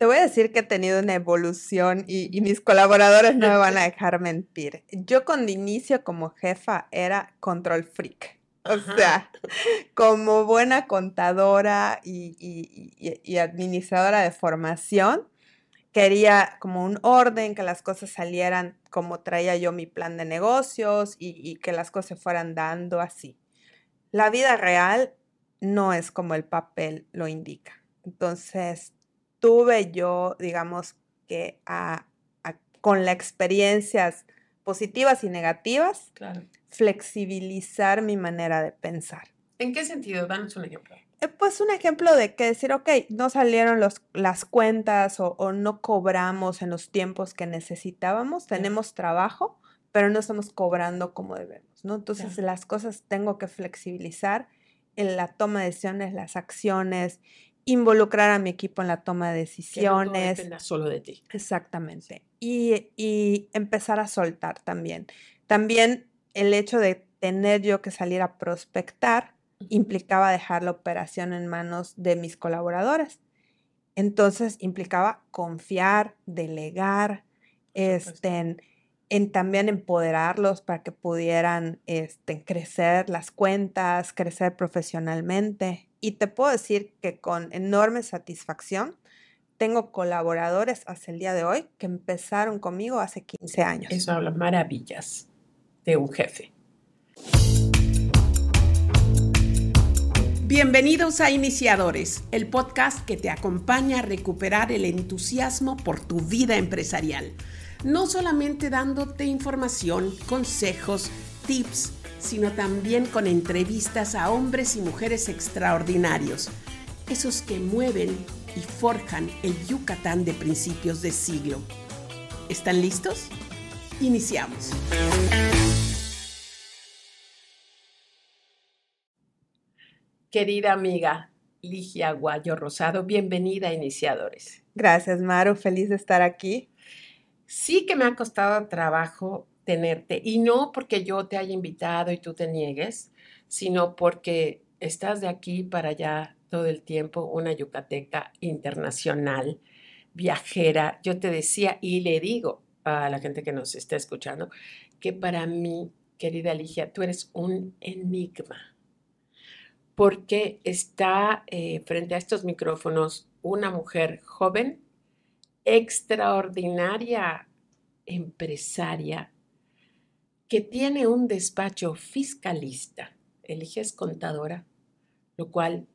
te voy a decir que he tenido una evolución y, y mis colaboradores no me van a dejar mentir. Yo con inicio como jefa era control freak. O sea, como buena contadora y, administradora de formación, quería como un orden, que las cosas salieran como traía yo mi plan de negocios y, que las cosas se fueran dando así. La vida real no es como el papel lo indica. Entonces, tuve yo, digamos, que con las experiencias positivas y negativas, flexibilizar mi manera de pensar. ¿En qué sentido? Danos un ejemplo. Eh, pues un ejemplo de que decir, ok, no salieron los, las cuentas o, no cobramos en los tiempos que necesitábamos, tenemos trabajo, pero no estamos cobrando como debemos, ¿no? Entonces las cosas tengo que flexibilizar en la toma de decisiones, las acciones, involucrar a mi equipo en la toma de decisiones. Que no solo de ti. Exactamente. Y, y empezar a soltar también. También el hecho de tener yo que salir a prospectar implicaba dejar la operación en manos de mis colaboradores. Entonces implicaba confiar, delegar, este, en, también empoderarlos para que pudieran este, crecer las cuentas, crecer profesionalmente. Y te puedo decir que con enorme satisfacción tengo colaboradores hasta el día de hoy que empezaron conmigo hace 15 años. Eso habla maravillas de un jefe. Bienvenidos a Iniciadores, el podcast que te acompaña a recuperar el entusiasmo por tu vida empresarial. No solamente dándote información, consejos, tips, sino también con entrevistas a hombres y mujeres extraordinarios, esos que mueven y forjan el Yucatán de principios de siglo. ¿Están listos? Iniciamos. Querida amiga Ligia Guayo Rosado, bienvenida a Iniciadores. Gracias, Maru, feliz de estar aquí. Sí que me ha costado trabajo y no porque yo te haya invitado y tú te niegues, sino porque estás de aquí para allá todo el tiempo, una yucateca internacional, viajera. Yo te decía y le digo a la gente que nos está escuchando que para mí, querida Ligia, tú eres un enigma porque está eh, frente a estos micrófonos una mujer joven, extraordinaria empresaria, que tiene un despacho fiscalista. Elige es contadora, lo cual,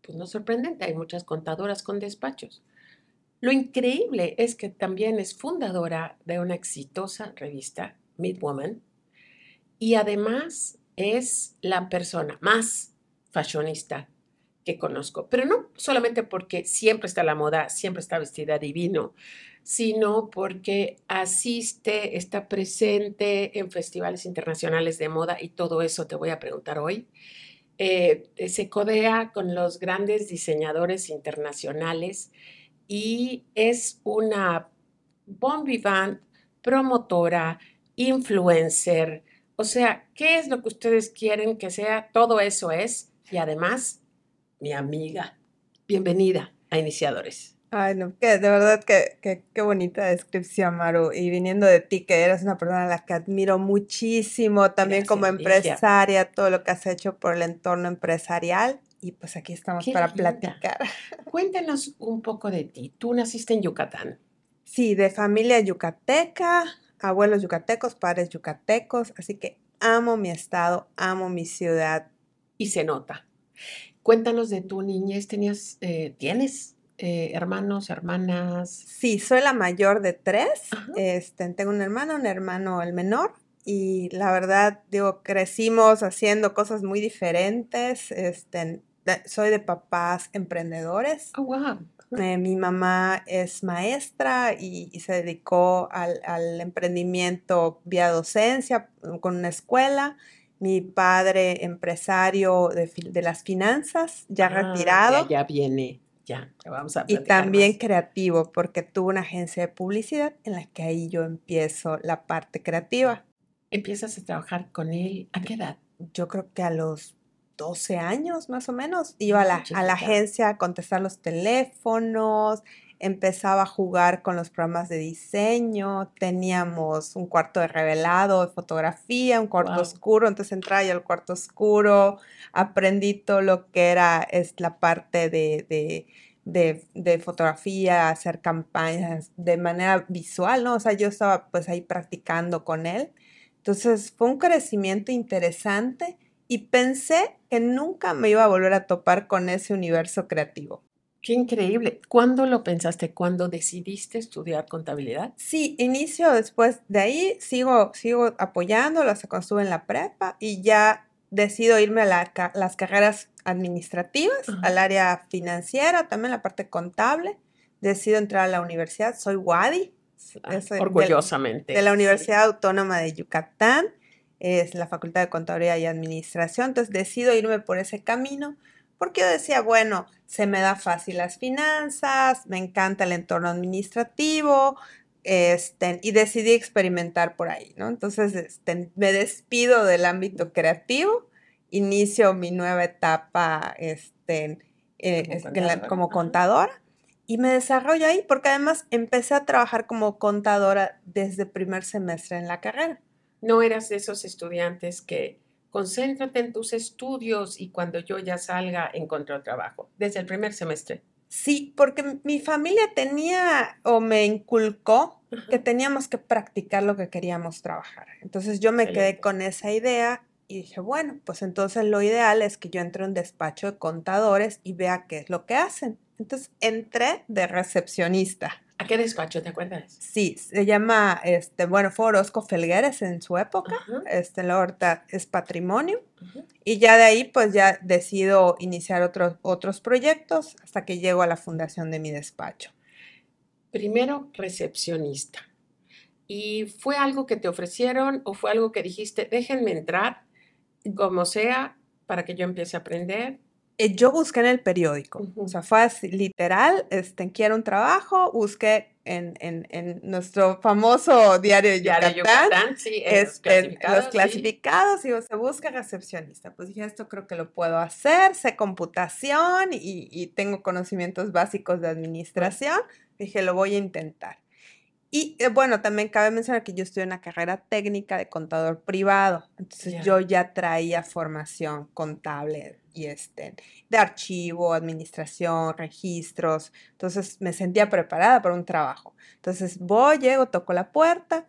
pues no es sorprendente, hay muchas contadoras con despachos. Lo increíble es que también es fundadora de una exitosa revista, Midwoman, y además es la persona más fashionista que conozco, pero no solamente porque siempre está la moda, siempre está vestida divino, sino porque asiste, está presente en festivales internacionales de moda y todo eso te voy a preguntar hoy. Eh, se codea con los grandes diseñadores internacionales y es una bon vivant, promotora, influencer. O sea, ¿qué es lo que ustedes quieren que sea? Todo eso es y además mi amiga. Bienvenida a Iniciadores. Ay, no, que de verdad que, qué bonita descripción, Maru. Y viniendo de ti, que eres una persona a la que admiro muchísimo, también como empresaria, todo lo que has hecho por el entorno empresarial. Y pues aquí estamos para platicar. Cuéntanos un poco de ti. Tú naciste en Yucatán. Sí, de familia yucateca, abuelos yucatecos, padres yucatecos, así que amo mi estado, amo mi ciudad, y se nota. Cuéntanos de tu niñez, ¿tenías, eh, tienes eh, hermanos, hermanas? Sí, soy la mayor de tres. Este, tengo un hermano, un hermano el menor. Y la verdad, digo, crecimos haciendo cosas muy diferentes. Este, soy de papás emprendedores. Oh, wow. Eh, mi mamá es maestra y, y se dedicó al, al, emprendimiento vía docencia con una escuela mi padre empresario de, las finanzas, ya ah, retirado. Ya, viene, ya, vamos a Y también creativo, porque tuvo una agencia de publicidad en la que ahí yo empiezo la parte creativa. ¿Empiezas a trabajar con él a qué edad? Yo creo que a los 12 años más o menos. Iba a la, a la agencia a contestar los teléfonos, empezaba a jugar con los programas de diseño, teníamos un cuarto de revelado, de fotografía, un cuarto oscuro, entonces entraba yo al cuarto oscuro, aprendí todo lo que era es la parte de, de, fotografía, hacer campañas de manera visual, ¿no? O sea, yo estaba pues ahí practicando con él. Entonces fue un crecimiento interesante y pensé que nunca me iba a volver a topar con ese universo creativo. Qué increíble. ¿Cuándo lo pensaste? ¿Cuándo decidiste estudiar contabilidad? Sí, inicio después de ahí, sigo, sigo apoyándolo hasta cuando estuve en la prepa y ya decido irme a las carreras administrativas, al área financiera, también la parte contable. Decido entrar a la universidad, soy Wadi. Ah, orgullosamente. De, la Universidad Autónoma de Yucatán, es la Facultad de Contaduría y Administración, entonces decido irme por ese camino porque yo decía, bueno, se me da fácil las finanzas, me encanta el entorno administrativo, este, y decidí experimentar por ahí, ¿no? Entonces, este, me despido del ámbito creativo, inicio mi nueva etapa este, eh, como, contadora. y me desarrollo ahí porque además empecé a trabajar como contadora desde primer semestre en la carrera. No eras de esos estudiantes que concéntrate en tus estudios y cuando yo ya salga encontré trabajo, desde el primer semestre. Sí, porque mi familia tenía o me inculcó que teníamos que practicar lo que queríamos trabajar. Entonces yo me quedé con esa idea y dije, bueno, pues entonces lo ideal es que yo entre a un despacho de contadores y vea qué es lo que hacen. Entonces entré de recepcionista. ¿A qué despacho te acuerdas? Sí, se llama, este, bueno, fue Orozco Felgueres en su época, este, la horta es patrimonio, y ya de ahí pues ya decido iniciar otros, otros proyectos hasta que llego a la fundación de mi despacho. Primero, recepcionista. ¿Y fue algo que te ofrecieron o fue algo que dijiste, déjenme entrar, como sea, para que yo empiece a aprender? Eh, yo busqué en el periódico, o sea, fue así, literal, este, quiero un trabajo, busqué en, en, en nuestro famoso diario de Yucatán, Yucatán sí, este, los clasificados, y se busca recepcionista. Pues dije, esto creo que lo puedo hacer, sé computación y, y tengo conocimientos básicos de administración. Dije, lo voy a intentar. Y eh, bueno, también cabe mencionar que yo estudié una carrera técnica de contador privado, entonces yo ya traía formación contable y este, de archivo, administración, registros, entonces me sentía preparada para un trabajo. Entonces voy, llego, toco la puerta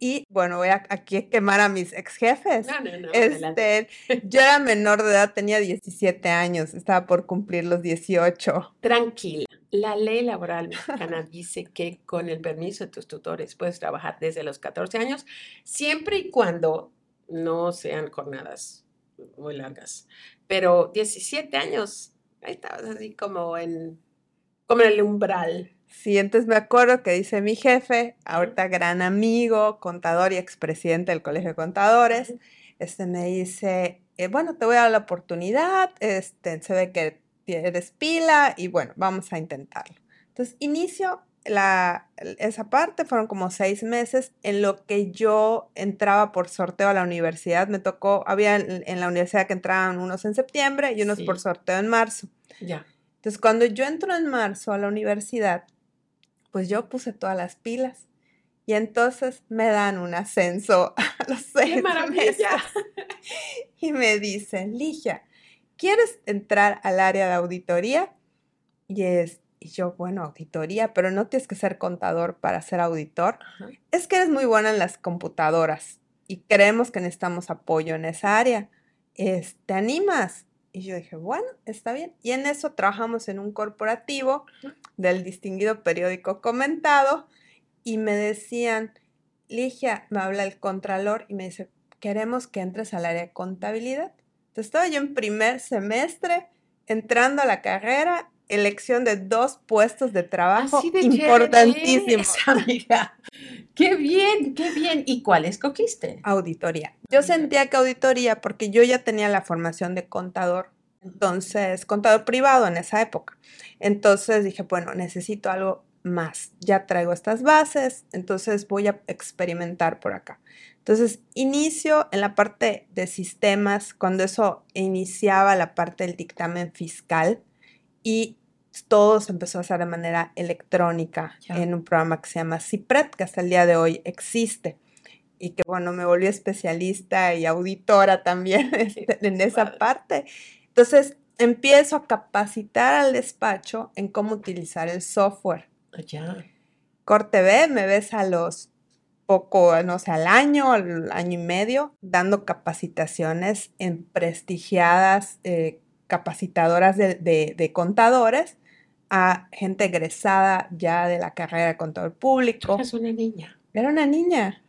y bueno, voy a, aquí a quemar a mis ex jefes. No, no, no, este, yo era menor de edad, tenía 17 años, estaba por cumplir los 18. Tranquila. La ley laboral mexicana dice que con el permiso de tus tutores puedes trabajar desde los 14 años, siempre y cuando no sean jornadas muy largas. Pero 17 años, ahí estabas así como en, como en el umbral. Sí, entonces me acuerdo que dice mi jefe, ahorita gran amigo, contador y expresidente del Colegio de Contadores, este me dice, eh, bueno, te voy a dar la oportunidad, este, se ve que eres pila y bueno, vamos a intentarlo. Entonces, inicio la, esa parte, fueron como seis meses en lo que yo entraba por sorteo a la universidad. Me tocó, había en, la universidad que entraban unos en septiembre y unos por sorteo en marzo. Ya. Entonces, cuando yo entro en marzo a la universidad, pues yo puse todas las pilas. Y entonces me dan un ascenso a los seis ¡Qué maravilla! Y me dicen, Ligia, ¿quieres entrar al área de auditoría? Y es, y yo, bueno, auditoría, pero no tienes que ser contador para ser auditor. Es que eres muy buena en las computadoras y creemos que necesitamos apoyo en esa área. ¿Te animas? Y yo dije, bueno, está bien. Y en eso trabajamos en un corporativo del distinguido periódico comentado y me decían, Ligia, me habla el contralor y me dice, queremos que entres al área de contabilidad. Entonces estaba yo en primer semestre entrando a la carrera, elección de dos puestos de trabajo importantísimos. Amiga. Qué bien, qué bien. ¿Y cuál escogiste? Auditoría. Yo sentía que auditoría, porque yo ya tenía la formación de contador, entonces, contador privado en esa época. Entonces dije, bueno, necesito algo más. Ya traigo estas bases, entonces voy a experimentar por acá. Entonces, inicio en la parte de sistemas, cuando eso iniciaba la parte del dictamen fiscal y todo se empezó a hacer de manera electrónica Ya. en un programa que se llama CIPRED, que hasta el día de hoy existe. Y que bueno, me volví especialista y auditora también este, en esa parte. Entonces, empiezo a capacitar al despacho en cómo utilizar el software. Ya. Corte B, me ves a los poco, no sé, al año, al año y medio, dando capacitaciones en prestigiadas eh, capacitadoras de, de- de contadores a gente egresada ya de la carrera de contador Tú público. eres una niña. Era una niña.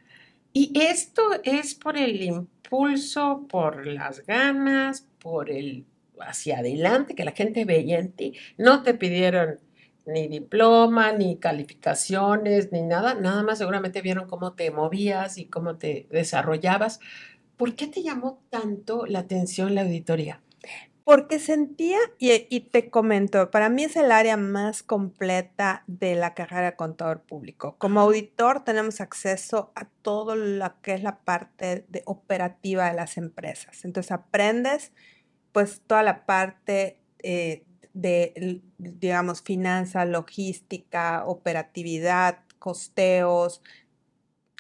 Y esto es por el impulso, por las ganas, por el hacia adelante que la gente veía en ti. No te pidieron ni diploma, ni calificaciones, ni nada. Nada más seguramente vieron cómo te movías y cómo te desarrollabas. ¿Por qué te llamó tanto la atención la auditoría? Porque sentía, y, y te comento, para mí es el área más completa de la carrera de contador público. Como auditor tenemos acceso a todo lo que es la parte de operativa de las empresas. Entonces aprendes pues toda la parte eh, de, digamos, finanza, logística, operatividad, costeos.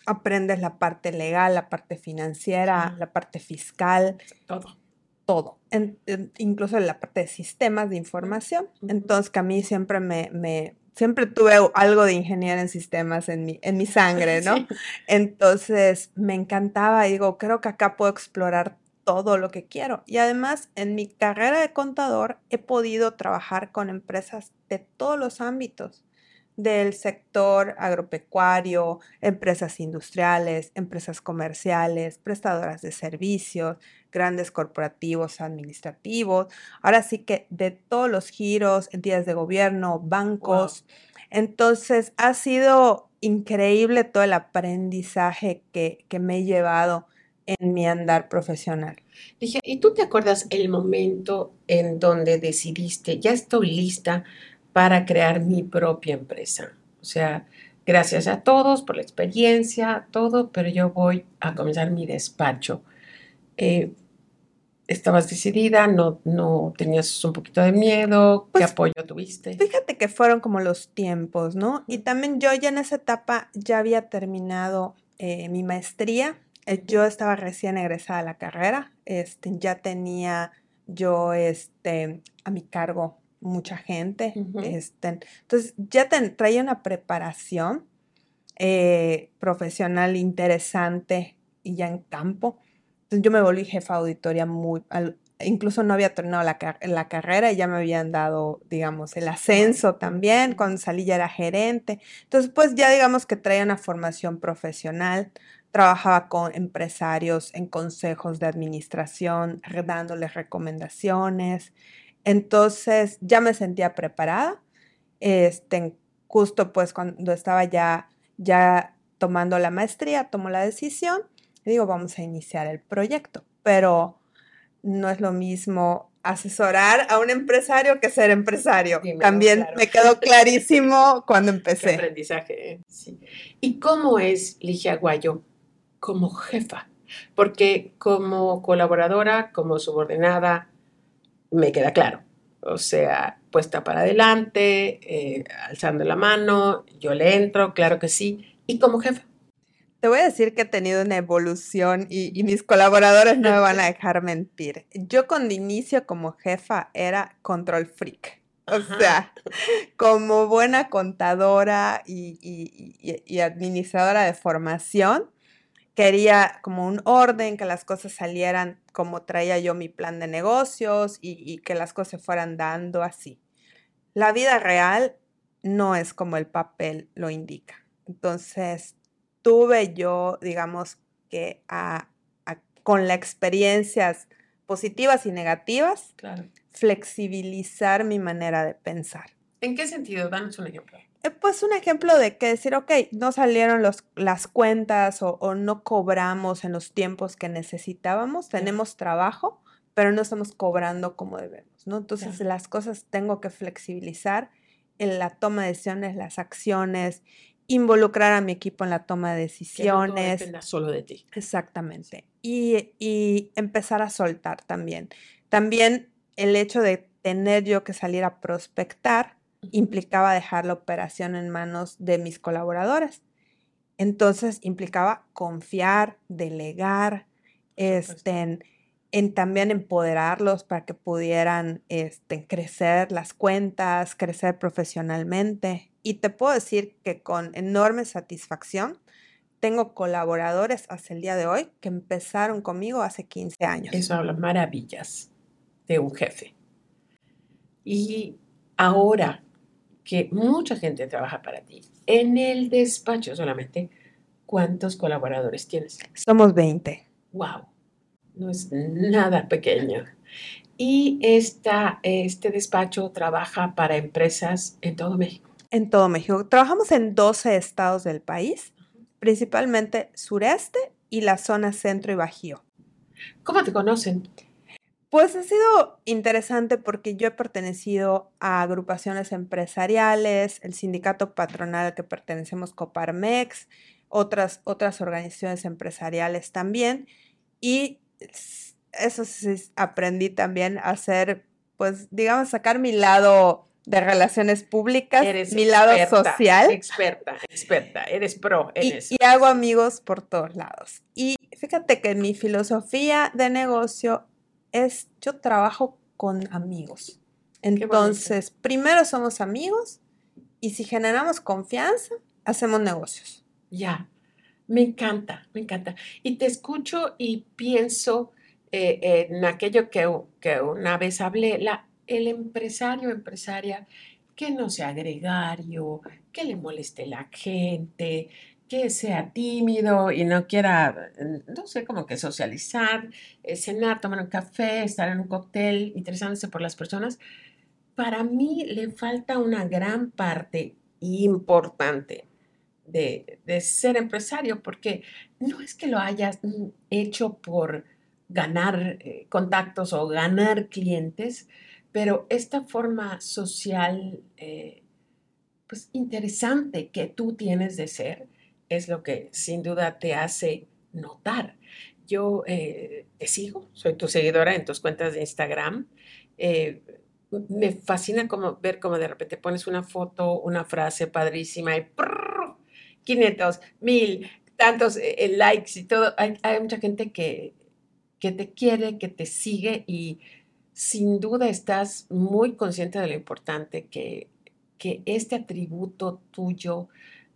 Aprendes la parte legal, la parte financiera, la parte fiscal Todo. Todo, en- en- incluso en la parte de sistemas de información. Entonces, que a mí siempre me, me- siempre tuve algo de ingeniero en sistemas en mi, en mi sangre, ¿no? Sí. Entonces, me encantaba, digo, creo que acá puedo explorar todo lo que quiero. Y además, en mi carrera de contador he podido trabajar con empresas de todos los ámbitos, del sector agropecuario, empresas industriales, empresas comerciales, prestadoras de servicios, grandes corporativos administrativos. Ahora sí que de todos los giros, entidades de gobierno, bancos. Entonces, ha sido increíble todo el aprendizaje que, que me he llevado en mi andar profesional. Dije, ¿y tú te acuerdas el momento en donde decidiste, ya estoy lista para crear mi propia empresa? O sea, gracias a todos por la experiencia, todo, pero yo voy a comenzar mi despacho. Eh, ¿Estabas decidida? ¿No, no tenías un poquito de miedo? ¿Qué Pues, apoyo tuviste? Fíjate que fueron como los tiempos, ¿no? Y también yo ya en esa etapa ya había terminado eh, mi maestría. Eh, yo estaba recién egresada a la carrera. Este, ya tenía yo este, a mi cargo mucha gente. Este, entonces ya ten- traía una preparación eh, profesional interesante y ya en campo. Entonces yo me volví jefa de auditoría muy, al- incluso no había terminado la, la carrera y ya me habían dado, digamos, el ascenso también, cuando salí ya era gerente. Entonces, pues ya digamos que traía una formación profesional, trabajaba con empresarios en consejos de administración, dándoles recomendaciones. Entonces, ya me sentía preparada. Este, justo pues cuando estaba ya, ya tomando la maestría, tomo la decisión digo, vamos a iniciar el proyecto, pero no es lo mismo asesorar a un empresario que ser empresario. También claro. me quedó clarísimo cuando Qué empecé. aprendizaje, ¿eh? Sí. ¿Y cómo es Ligia Aguayo como jefa? Porque como colaboradora, como subordinada, me queda claro. O sea, puesta para adelante, eh, alzando la mano, yo le entro, claro que sí. Y como jefa. Te voy a decir que he tenido una evolución y, y mis colaboradores no me van a dejar mentir. Yo cuando inicio como jefa era control freak. O Ajá. sea, como buena contadora y, y- y- y administradora de formación, quería como un orden, que las cosas salieran como traía yo mi plan de negocios y, y que las cosas se fueran dando así. La vida real no es como el papel lo indica. Entonces, tuve yo, digamos, que a- a- con las experiencias positivas y negativas, Claro. flexibilizar mi manera de pensar. ¿En qué sentido? Danos un ejemplo. Eh, Pues un ejemplo de que decir, ok, no salieron los, las cuentas o, o no cobramos en los tiempos que necesitábamos, tenemos trabajo, pero no estamos cobrando como debemos, ¿no? Entonces las cosas tengo que flexibilizar en la toma de decisiones, las acciones, involucrar a mi equipo en la toma de Que no decisiones. solo de ti. Exactamente. Y, y empezar a soltar también. También el hecho de tener yo que salir a prospectar implicaba dejar la operación en manos de mis colaboradores. Entonces implicaba confiar, delegar, este, en, también empoderarlos para que pudieran este, crecer las cuentas, crecer profesionalmente. Y te puedo decir que con enorme satisfacción tengo colaboradores hasta el día de hoy que empezaron conmigo hace 15 años. Eso habla maravillas de un jefe. Y ahora que mucha gente trabaja para ti, en el despacho solamente, ¿cuántos colaboradores tienes? Somos 20. ¡Wow! No es nada pequeño. Y esta, este despacho trabaja para empresas en todo México. En todo México. Trabajamos en 12 estados del país principalmente sureste y la zona centro y bajío. ¿Cómo te conocen? Pues ha sido interesante porque yo he pertenecido a agrupaciones empresariales, el sindicato patronal al que pertenecemos Coparmex, otras, otras organizaciones empresariales también. Y eso sí, aprendí también a hacer, pues, digamos, sacar mi lado de relaciones públicas, mi lado social. Experta, experta, eres pro en y, eso. Y hago amigos por todos lados. Y fíjate que mi filosofía de negocio es, yo trabajo con amigos. Entonces, primero somos amigos y si generamos confianza, hacemos negocios. Ya, me encanta, me encanta. Y te escucho y pienso eh, en aquello que, que una vez hablé, la el empresario empresaria que no sea gregario, que le moleste la gente, que sea tímido y no quiera, no sé, como que socializar, eh, cenar, tomar un café, estar en un cóctel, interesándose por las personas, para mí le falta una gran parte importante de, ser empresario, porque no es que lo hayas hecho por ganar eh, contactos o ganar clientes, pero esta forma social, eh, pues interesante que tú tienes de ser, es lo que sin duda te hace notar. Yo eh, te sigo, soy tu seguidora en tus cuentas de Instagram. Eh, me fascina como, ver cómo de repente pones una foto, una frase padrísima y 500, 1000, tantos likes y todo. Hay, hay mucha gente que, que te quiere, que te sigue y sin duda estás muy consciente de lo importante que, que este atributo tuyo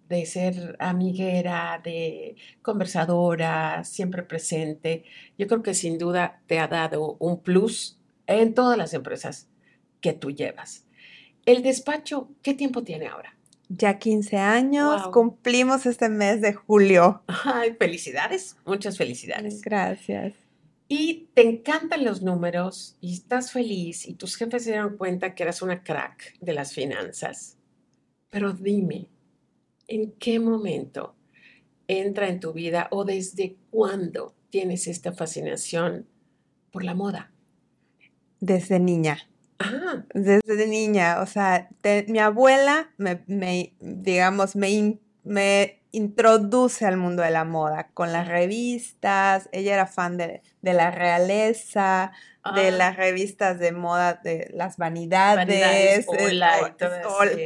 de ser amiguera, de conversadora, siempre presente, yo creo que sin duda te ha dado un plus en todas las empresas que tú llevas. El despacho, ¿qué tiempo tiene ahora? Ya 15 años, cumplimos este mes de julio. Ay, felicidades, muchas felicidades. Gracias y te encantan los números y estás feliz y tus jefes se dieron cuenta que eras una crack de las finanzas. Pero dime, ¿en qué momento entra en tu vida o desde cuándo tienes esta fascinación por la moda? Desde niña. Ah. Desde niña, o sea, mi abuela me, digamos, me, me introduce al mundo de la moda con las revistas. Ella era fan de, la realeza, de ah. las revistas de moda, de las vanidades.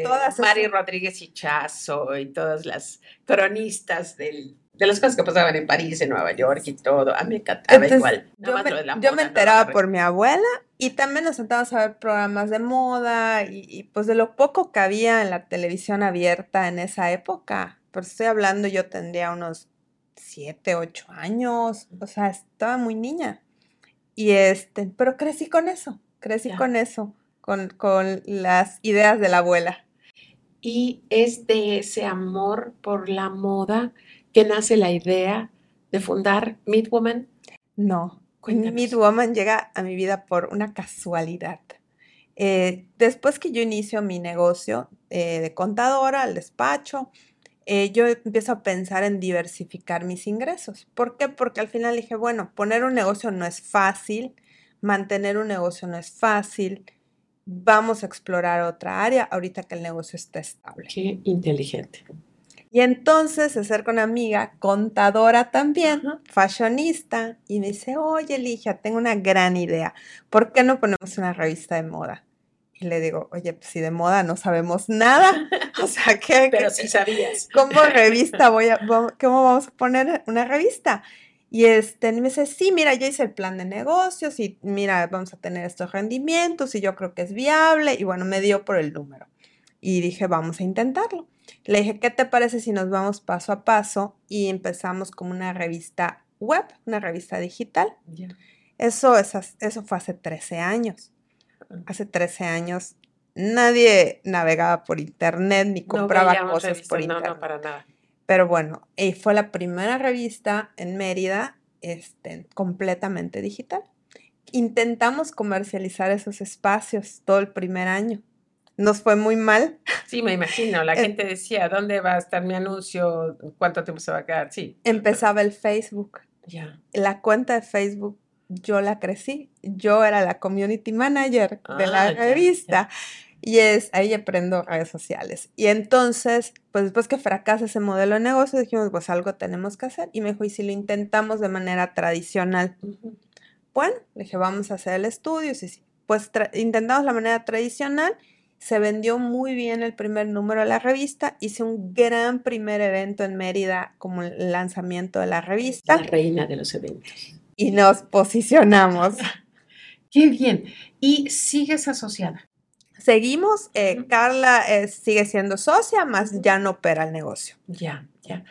todas, Mari Rodríguez Hichazo y todas las cronistas de las cosas que pasaban en París, en Nueva York y todo. A mí me encantaba igual. yo me, enteraba por mi abuela y también nos sentábamos a ver programas de moda y, y, pues de lo poco que había en la televisión abierta en esa época pero estoy hablando, yo tendría unos 7, 8 años, o sea, estaba muy niña. Y este, pero crecí con eso, crecí con eso, con, con las ideas de la abuela. Y es de ese amor por la moda que nace la idea de fundar Midwoman. No, Midwoman llega a mi vida por una casualidad. Eh, después que yo inicio mi negocio eh, de contadora, al despacho, eh, yo empiezo a pensar en diversificar mis ingresos. ¿Por qué? Porque al final dije, bueno, poner un negocio no es fácil, mantener un negocio no es fácil, vamos a explorar otra área ahorita que el negocio está estable. Qué inteligente. Y entonces se acerca una amiga, contadora también, fashionista, y me dice, oye, Ligia, tengo una gran idea. ¿Por qué no ponemos una revista de moda? Y le digo, oye, pues si de moda no sabemos nada, o sea, ¿qué? Pero sí sabías. ¿Cómo revista voy a, cómo vamos a poner una revista? Y este, me dice, sí, mira, yo hice el plan de negocios y mira, vamos a tener estos rendimientos y yo creo que es viable. Y bueno, me dio por el número. Y dije, vamos a intentarlo. Le dije, ¿qué te parece si nos vamos paso a paso y empezamos como una revista web, una revista digital? Eso, eso fue hace 13 años. Hace 13 años nadie navegaba por internet ni compraba cosas por internet. No, para nada. Pero bueno, y fue la primera revista en Mérida este, completamente digital. Intentamos comercializar esos espacios todo el primer año. Nos fue muy mal. Sí, me imagino. La gente decía, ¿dónde va a estar mi anuncio? ¿Cuánto tiempo se va a quedar? Sí. Empezaba el Facebook. Ya. La cuenta de Facebook yo la crecí. Yo era la community manager de la ah, revista. Y es, ahí aprendo redes sociales. Y entonces, pues después que fracasa ese modelo de negocio, dijimos, pues algo tenemos que hacer. Y me dijo, ¿y si lo intentamos de manera tradicional? Bueno, le dije, vamos a hacer el estudio. Sí, sí. Pues intentamos la manera tradicional. Se vendió muy bien el primer número de la revista. Hice un gran primer evento en Mérida como el lanzamiento de la revista. La reina de los eventos y nos posicionamos. Qué bien. ¿Y sigues asociada? Seguimos, eh, Carla eh, sigue siendo socia, más ya no opera el negocio. Ya, ya.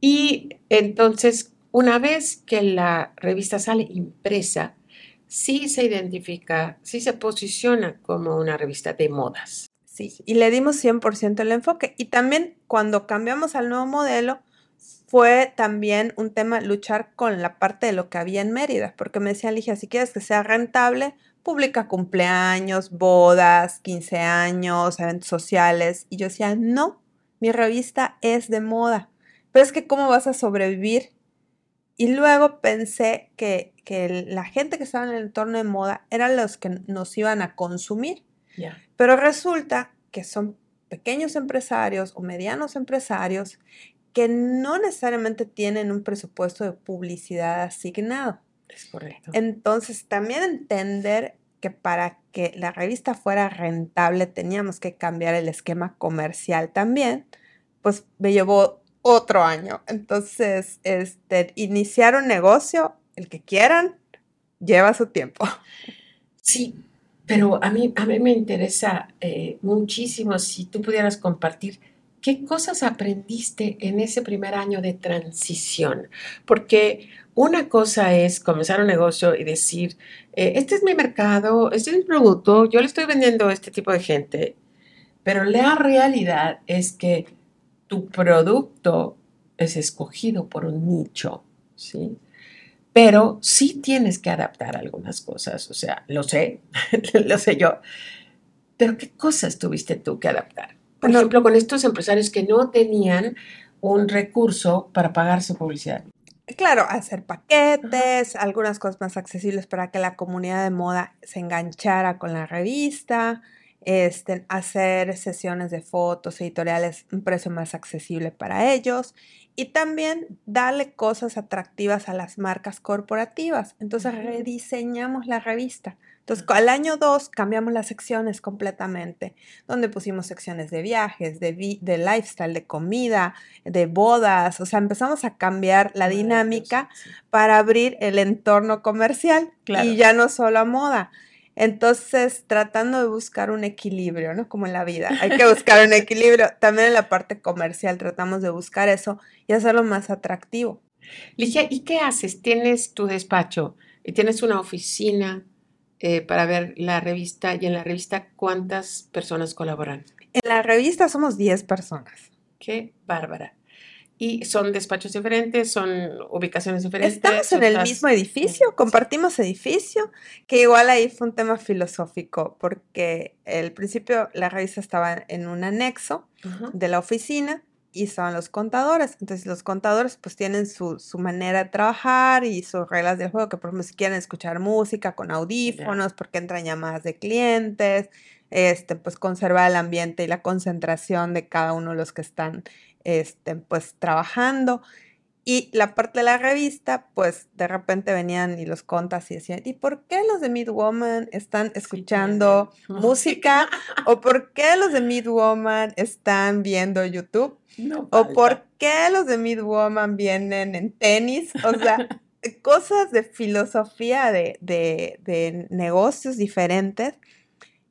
Y entonces, una vez que la revista sale impresa, sí se identifica, sí se posiciona como una revista de modas. Sí, y le dimos 100% el enfoque. Y también cuando cambiamos al nuevo modelo, fue también un tema luchar con la parte de lo que había en Mérida, porque me decían, Ligia, si quieres que sea rentable, publica cumpleaños, bodas, 15 años, eventos sociales. Y yo decía, no, mi revista es de moda, pero es que ¿cómo vas a sobrevivir? Y luego pensé que, la gente que estaba en el entorno de moda eran los que nos iban a consumir. Pero resulta que son pequeños empresarios o medianos empresarios que no necesariamente tienen un presupuesto de publicidad asignado. Es correcto. Entonces, también entender que para que la revista fuera rentable teníamos que cambiar el esquema comercial también, pues me llevó otro año. Entonces, este, iniciar un negocio, el que quieran, lleva su tiempo. Sí, pero a mí, a mí me interesa eh, muchísimo si tú pudieras compartir ¿Qué cosas aprendiste en ese primer año de transición? Porque una cosa es comenzar un negocio y decir, eh, este es mi mercado, este es mi producto, yo le estoy vendiendo a este tipo de gente, pero la realidad es que tu producto es escogido por un nicho, ¿sí? Pero sí tienes que adaptar algunas cosas, o sea, lo sé, lo sé yo, pero ¿qué cosas tuviste tú que adaptar? Por ejemplo, con estos empresarios que no tenían un recurso para pagar su publicidad. Claro, hacer paquetes, algunas cosas más accesibles para que la comunidad de moda se enganchara con la revista, este, hacer sesiones de fotos, editoriales, un precio más accesible para ellos y también darle cosas atractivas a las marcas corporativas. Entonces rediseñamos la revista. Entonces, al año 2 cambiamos las secciones completamente, donde pusimos secciones de viajes, de, de lifestyle, de comida, de bodas, o sea, empezamos a cambiar la dinámica para abrir el entorno comercial y ya no solo a moda. Entonces, tratando de buscar un equilibrio, ¿no? Como en la vida, hay que buscar un equilibrio. También en la parte comercial tratamos de buscar eso y hacerlo más atractivo. Ligia, ¿y qué haces? Tienes tu despacho y tienes una oficina eh, para ver la revista y en la revista cuántas personas colaboran. En la revista somos 10 personas. Qué bárbara. ¿Y son despachos diferentes? ¿Son ubicaciones diferentes? Estamos en el mismo edificio, compartimos edificio, que igual ahí fue un tema filosófico, porque al principio la revista estaba en un anexo de la oficina y son los contadores. Entonces los contadores pues tienen su, manera de trabajar y sus reglas del juego, que por ejemplo si quieren escuchar música con audífonos, porque entran llamadas de clientes, este, pues conservar el ambiente y la concentración de cada uno de los que están este, pues trabajando. Y la parte de la revista, pues de repente venían y los contas y decían, ¿y por qué los de Midwoman están escuchando música? ¿O por qué los de Midwoman están viendo YouTube? ¿O por qué los de Midwoman vienen en tenis? O sea, cosas de filosofía de, de negocios diferentes.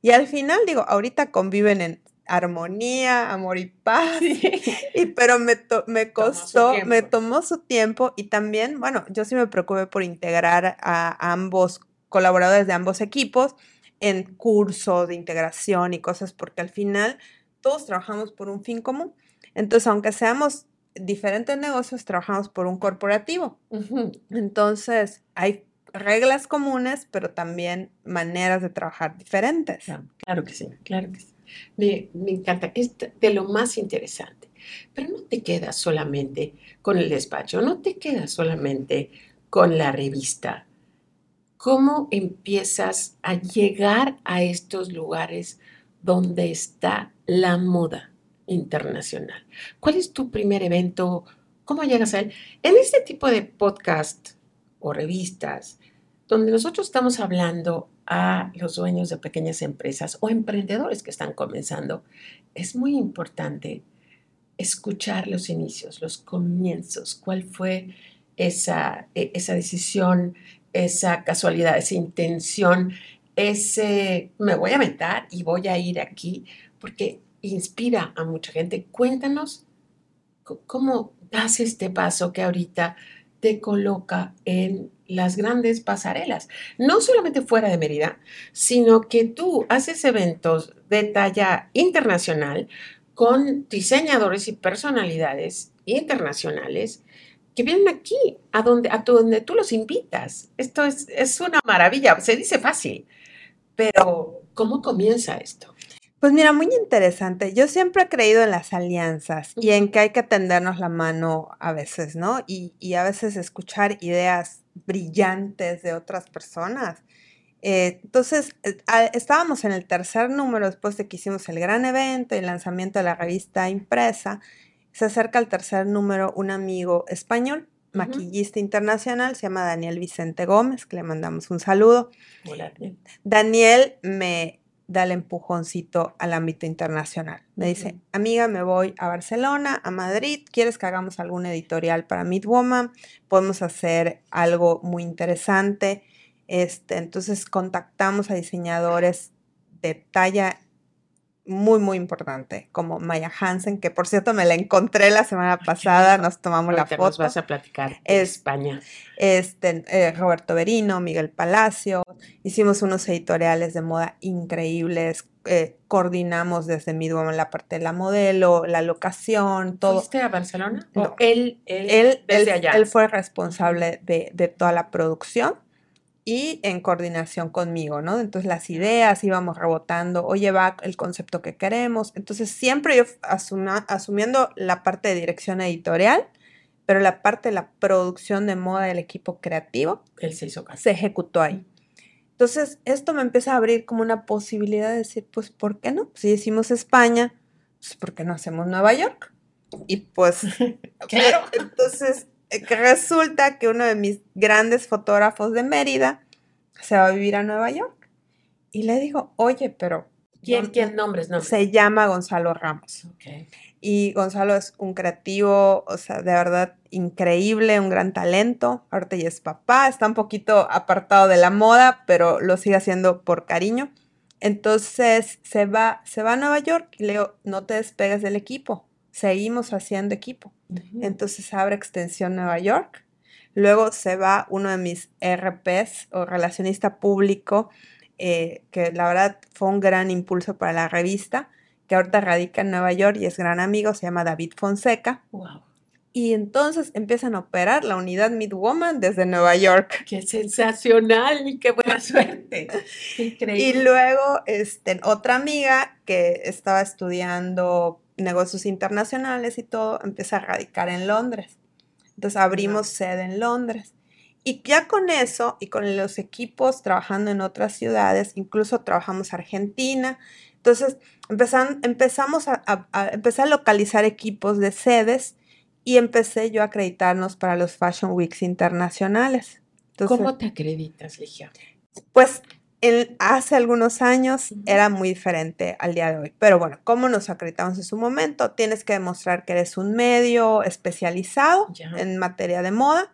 Y al final, digo, ahorita conviven en armonía, amor y paz. Y, pero me, me costó, me tomó su tiempo y también, bueno, yo sí me preocupé por integrar a ambos colaboradores de ambos equipos en cursos de integración y cosas, porque al final todos trabajamos por un fin común. Entonces, aunque seamos diferentes negocios, trabajamos por un corporativo. Entonces, hay reglas comunes, pero también maneras de trabajar diferentes. claro que sí, claro que sí. Me, encanta, es de lo más interesante. Pero no te quedas solamente con el despacho, no te quedas solamente con la revista. ¿Cómo empiezas a llegar a estos lugares donde está la moda internacional? ¿Cuál es tu primer evento? ¿Cómo llegas a él? En este tipo de podcast o revistas, donde nosotros estamos hablando a los dueños de pequeñas empresas o emprendedores que están comenzando, es muy importante escuchar los inicios, los comienzos, cuál fue esa, e, esa decisión, esa casualidad, esa intención, ese me voy a meter y voy a ir aquí, porque inspira a mucha gente. Cuéntanos cómo das este paso que ahorita te coloca en las grandes pasarelas, no solamente fuera de Mérida, sino que tú haces eventos de talla internacional con diseñadores y personalidades internacionales que vienen aquí, a donde, a donde tú los invitas. Esto es, es una maravilla, se dice fácil, pero ¿cómo comienza esto? Pues mira, muy interesante. Yo siempre he creído en las alianzas y en que hay que tendernos la mano a veces, ¿no? Y, a veces escuchar ideas brillantes de otras personas. Eh, entonces, eh, estábamos en el tercer número después de que hicimos el gran evento y el lanzamiento de la revista impresa. Se acerca al tercer número un amigo español, maquillista internacional, se llama Daniel Vicente Gómez, que le mandamos un saludo. Hola. Daniel me da el empujoncito al ámbito internacional. Me dice, amiga, me voy a Barcelona, a Madrid, ¿quieres que hagamos algún editorial para Midwoman? Podemos hacer algo muy interesante. Este, entonces contactamos a diseñadores de talla muy, muy importante, como Maya Hansen, que por cierto me la encontré la semana pasada, nos tomamos la foto. Nos vas a platicar de España. Este, eh, Roberto Berino, Miguel Palacio, hicimos unos editoriales de moda increíbles, eh, coordinamos desde Midwoman la parte de la modelo, la locación, todo. ¿Fuiste a Barcelona? No. él, él, desde allá? Él fue responsable de, de toda la producción y en coordinación conmigo, ¿no? Entonces las ideas íbamos rebotando, oye, va el concepto que queremos. Entonces siempre yo asumiendo la parte de dirección editorial, pero la parte de la producción de moda del equipo creativo, Él se hizo Se ejecutó ahí. Entonces esto me empieza a abrir como una posibilidad de decir, pues, ¿por qué no? Si decimos España, pues, ¿por qué no hacemos Nueva York? Y pues, claro, entonces resulta que uno de mis grandes fotógrafos de Mérida se va a vivir a Nueva York. Y le digo, oye, pero... ¿Quién, quién nombres, nombres? Se llama Gonzalo Ramos. Y Gonzalo es un creativo, o sea, de verdad increíble, un gran talento. Ahorita ya es papá, está un poquito apartado de la moda, pero lo sigue haciendo por cariño. Entonces se va, se va a Nueva York y le digo, no te despegues del equipo, seguimos haciendo equipo. Entonces abre extensión Nueva York. Luego se va uno de mis RPs o relacionista público, eh, que la verdad fue un gran impulso para la revista, que ahorita radica en Nueva York y es gran amigo, se llama David Fonseca. Y entonces empiezan a operar la unidad Midwoman desde Nueva York. ¡Qué sensacional! ¡Y qué buena suerte! Increíble. Y luego este, otra amiga que estaba estudiando negocios internacionales y todo, empieza a radicar en Londres. Entonces abrimos sede en Londres. Y ya con eso y con los equipos trabajando en otras ciudades, incluso trabajamos Argentina. Entonces empezamos a, empezar a localizar equipos de sedes y empecé yo a acreditarnos para los Fashion Weeks internacionales. ¿Cómo te acreditas, Ligia? Pues hace algunos años era muy diferente al día de hoy. Pero bueno, ¿cómo nos acreditamos en su momento? Tienes que demostrar que eres un medio especializado en materia de moda.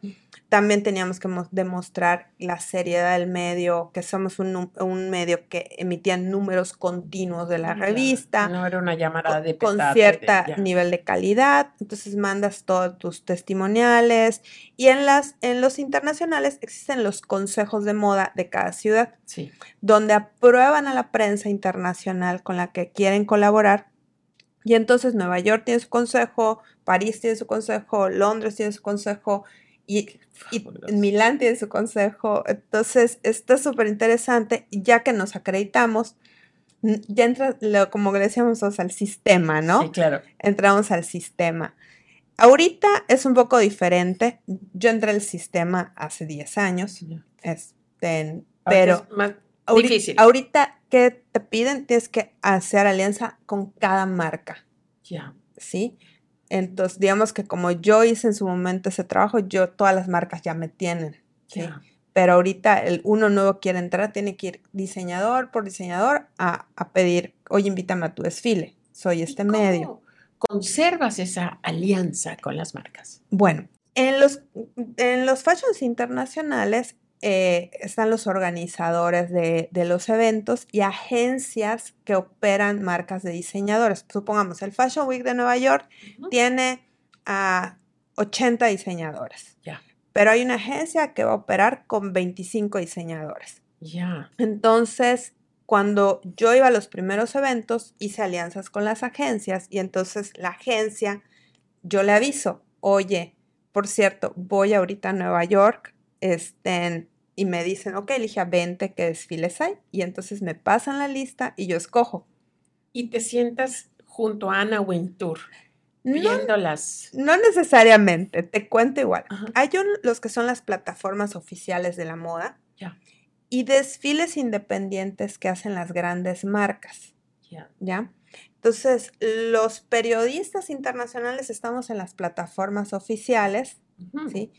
También teníamos que demostrar la seriedad del medio, que somos un, medio que emitía números continuos de la revista. No era una llamada de Con cierto nivel de calidad. Entonces mandas todos tus testimoniales. Y en, las, en los internacionales existen los consejos de moda de cada ciudad, sí. donde aprueban a la prensa internacional con la que quieren colaborar. Y entonces Nueva York tiene su consejo, París tiene su consejo, Londres tiene su consejo y, y Milán tiene su consejo. Entonces, está súper interesante, ya que nos acreditamos, ya entra, lo, como decíamos, al sistema, ¿no? Sí, claro. Entramos al sistema. Ahorita es un poco diferente. Yo entré al sistema hace 10 años. Este, pero más ahorita, difícil. ahorita, ¿qué te piden? Tienes que hacer alianza con cada marca. Ya. ¿Sí? Entonces, digamos que como yo hice en su momento ese trabajo, yo todas las marcas ya me tienen. ¿sí? Pero ahorita el uno nuevo quiere entrar, tiene que ir diseñador por diseñador a, pedir, oye, invítame a tu desfile, soy este medio. ¿Conservas esa alianza con las marcas? Bueno, en los, en los fashions internacionales eh, están los organizadores de, los eventos y agencias que operan marcas de diseñadores. Supongamos, el Fashion Week de Nueva York tiene a 80 diseñadores. Pero hay una agencia que va a operar con 25 diseñadores. Ya. Entonces, cuando yo iba a los primeros eventos, hice alianzas con las agencias y entonces la agencia, yo le aviso, oye, por cierto, voy ahorita a Nueva York, estén, y me dicen, ok, elige 20 qué desfiles hay. Y entonces me pasan la lista y yo escojo. Y te sientas junto a Ana Wintour. Viéndolas. No, necesariamente, te cuento igual. Hay los que son las plataformas oficiales de la moda Ya. y desfiles independientes que hacen las grandes marcas. Ya. ¿Ya? Entonces, los periodistas internacionales estamos en las plataformas oficiales, ¿sí?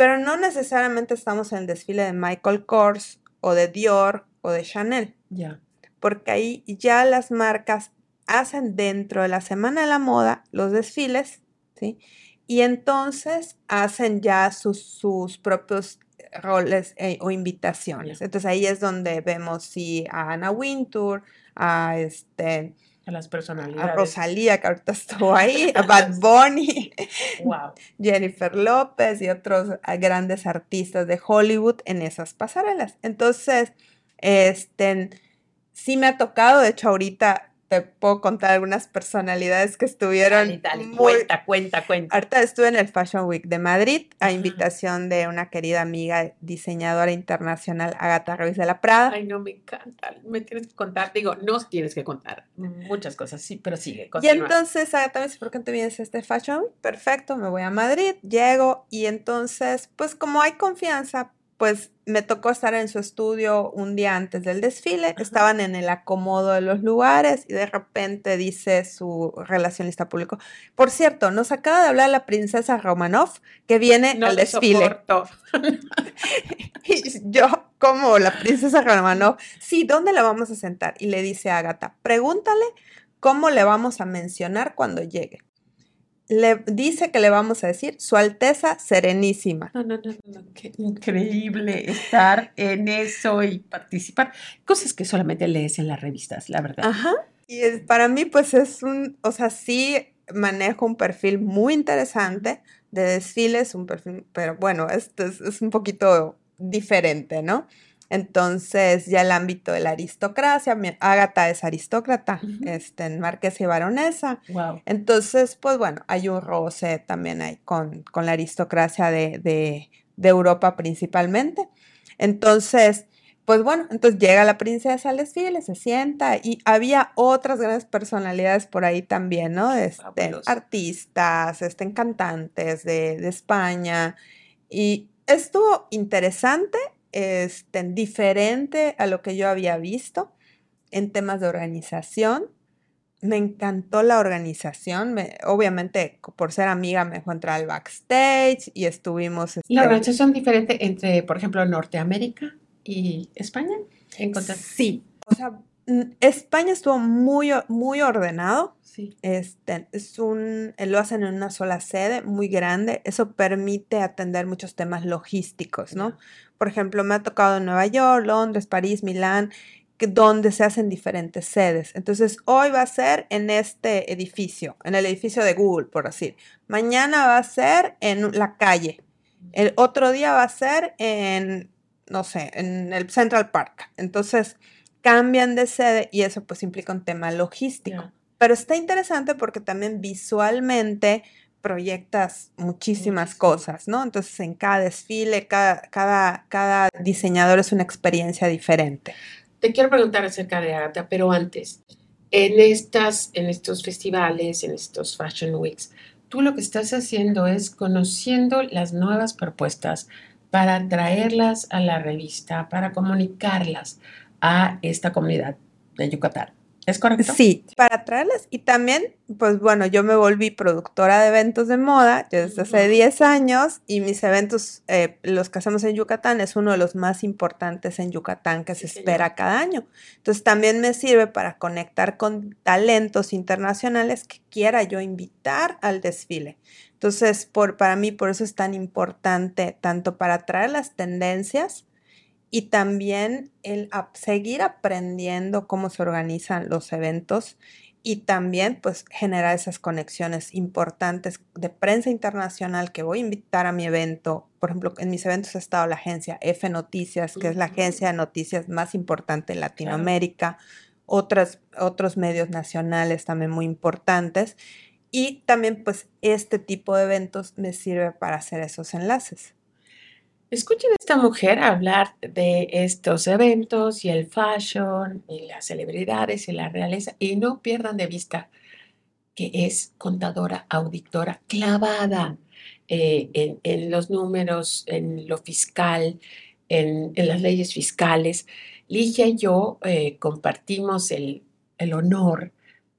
Pero no necesariamente estamos en el desfile de Michael Kors o de Dior o de Chanel. Ya. Porque ahí ya las marcas hacen dentro de la Semana de la Moda los desfiles, ¿sí? Y entonces hacen ya sus, sus propios roles eh, o invitaciones. Entonces ahí es donde vemos sí, a Anna Wintour, a este a las personalidades. A Rosalía, que ahorita estuvo ahí, a Bad Bunny, wow. Jennifer López y otros ah, grandes artistas de Hollywood en esas pasarelas. Entonces, este, sí me ha tocado, de hecho ahorita te puedo contar algunas personalidades que estuvieron. cuenta, cuenta, cuenta. Ahorita estuve en el Fashion Week de Madrid a invitación de una querida amiga diseñadora internacional, Agatha Ruiz de la Prada. Ay, no, me encanta. Me tienes que contar. Digo, no tienes que contar muchas cosas, sí, pero sigue. Y entonces Agatha me dice, ¿por qué te vienes a este Fashion Week? Perfecto, me voy a Madrid, llego y entonces, pues como hay confianza, pues me tocó estar en su estudio un día antes del desfile, estaban en el acomodo de los lugares y de repente dice su relacionista público, por cierto, nos acaba de hablar la princesa Romanov que viene al desfile. y yo, como la princesa Romanov, sí, ¿dónde la vamos a sentar? Y le dice a Agatha, pregúntale cómo le vamos a mencionar cuando llegue le dice que le vamos a decir Su Alteza Serenísima. No, no, no, no, qué increíble estar en eso y participar. Cosas que solamente lees en las revistas, la verdad. Ajá. Y para mí, pues es un, o sea, sí manejo un perfil muy interesante de desfiles, un perfil, pero bueno, esto es, es un poquito diferente, ¿no? Entonces, ya el ámbito de la aristocracia, Ágata es aristócrata, este, marquesa y baronesa. Entonces, pues bueno, hay un roce también ahí con, con la aristocracia de, de, de, Europa principalmente. Entonces, pues bueno, entonces llega la princesa al desfile, se sienta y había otras grandes personalidades por ahí también, ¿no? Este, artistas, este, cantantes de, de España. Y estuvo interesante este, diferente a lo que yo había visto en temas de organización. me encantó la organización. obviamente, por ser amiga, me dejó entrar al backstage y estuvimos. ¿La este organización diferente entre, por ejemplo, Norteamérica y España? Sí. O sea, España estuvo muy, muy ordenado. Sí. Este, es un, lo hacen en una sola sede, muy grande. Eso permite atender muchos temas logísticos, ¿no? Por ejemplo, me ha tocado en Nueva York, Londres, París, Milán, donde se hacen diferentes sedes. Entonces, hoy va a ser en este edificio, en el edificio de Google, por decir. Mañana va a ser en la calle. El otro día va a ser en, no sé, en el Central Park. Entonces, cambian de sede y eso pues implica un tema logístico. Pero está interesante porque también visualmente proyectas muchísimas cosas, ¿no? Entonces en cada desfile, cada, cada, cada diseñador es una experiencia diferente. Te quiero preguntar acerca de Agatha, pero antes, en, estas, en estos festivales, en estos Fashion Weeks, tú lo que estás haciendo es conociendo las nuevas propuestas para traerlas a la revista, para comunicarlas a esta comunidad de Yucatán. ¿Es correcto? Sí, para traerlas. Y también, pues bueno, yo me volví productora de eventos de moda desde hace 10 años y mis eventos, eh, los que hacemos en Yucatán, es uno de los más importantes en Yucatán que se espera cada año. Entonces también me sirve para conectar con talentos internacionales que quiera yo invitar al desfile. Entonces, por, para mí, por eso es tan importante, tanto para traer las tendencias, y también el seguir aprendiendo cómo se organizan los eventos y también pues generar esas conexiones importantes de prensa internacional que voy a invitar a mi evento. Por ejemplo, en mis eventos ha estado la agencia F Noticias, que es la agencia de noticias más importante en Latinoamérica, otras, otros medios nacionales también muy importantes. Y también pues este tipo de eventos me sirve para hacer esos enlaces. Escuchen a esta mujer hablar de estos eventos y el fashion y las celebridades y la realeza y no pierdan de vista que es contadora, auditora, clavada eh, en, los números, en lo fiscal, en, las leyes fiscales. Ligia y yo eh, compartimos el, honor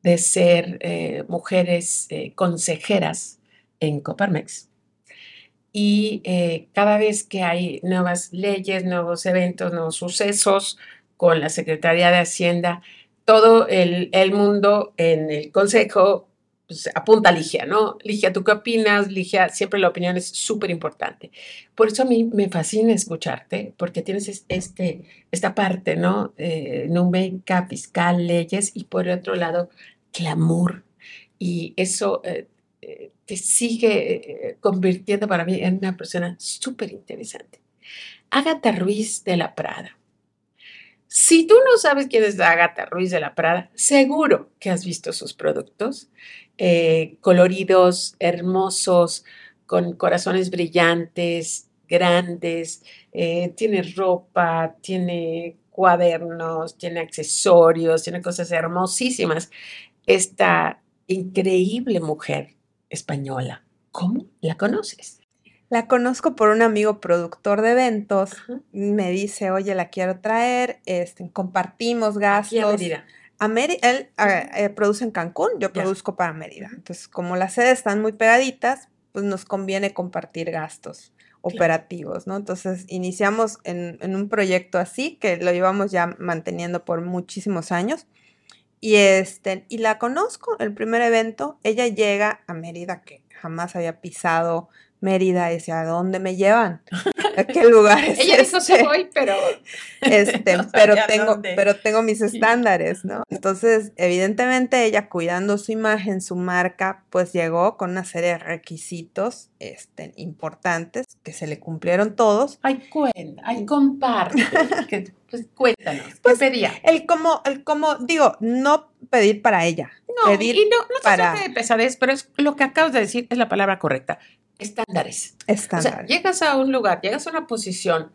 de ser eh, mujeres consejeras en Coparmex y eh, cada vez que hay nuevas leyes, nuevos eventos, nuevos sucesos con la Secretaría de Hacienda, todo el, mundo en el Consejo pues, apunta a Ligia, ¿no? Ligia, ¿tú qué opinas? Ligia, siempre la opinión es súper importante. Por eso a mí me fascina escucharte, porque tienes este, esta parte, ¿no? Eh, numérica, fiscal, leyes, y por otro lado, clamor. Y eso eh, eh, te sigue eh, convirtiendo para mí en una persona súper interesante. Agatha Ruiz de la Prada. Si tú no sabes quién es Agatha Ruiz de la Prada, seguro que has visto sus productos, eh, coloridos, hermosos, con corazones brillantes, grandes, tiene ropa, tiene cuadernos, tiene accesorios, tiene cosas hermosísimas. Esta increíble mujer española. ¿Cómo la conoces? La conozco por un amigo productor de eventos. Me dice, oye, la quiero traer, este, compartimos gastos. a Mérida. A él eh, produce en Cancún, yo produzco para Mérida. Entonces, como las sedes están muy pegaditas, pues nos conviene compartir gastos operativos, ¿no? Entonces, iniciamos en, en un proyecto así, que lo llevamos ya manteniendo por muchísimos años. Y, este, y la conozco, el primer evento, ella llega a Mérida, que jamás había pisado Mérida, y decía, ¿a dónde me llevan? ¿A qué lugar es Ella dijo, se este?". voy, pero... Este, pero, tengo, pero tengo mis estándares, ¿no? Entonces, evidentemente, ella cuidando su imagen, su marca, pues llegó con una serie de requisitos este, importantes que se le cumplieron todos. Ay, cuenta, ay, comparte, pues cuéntanos, ¿qué pues, pedía? El como, el como, digo, no pedir para ella. No, pedir y no, no se para... trata de pesadez, pero es lo que acabas de decir es la palabra correcta estándares. Estándares. O sea, llegas a un lugar, llegas a una posición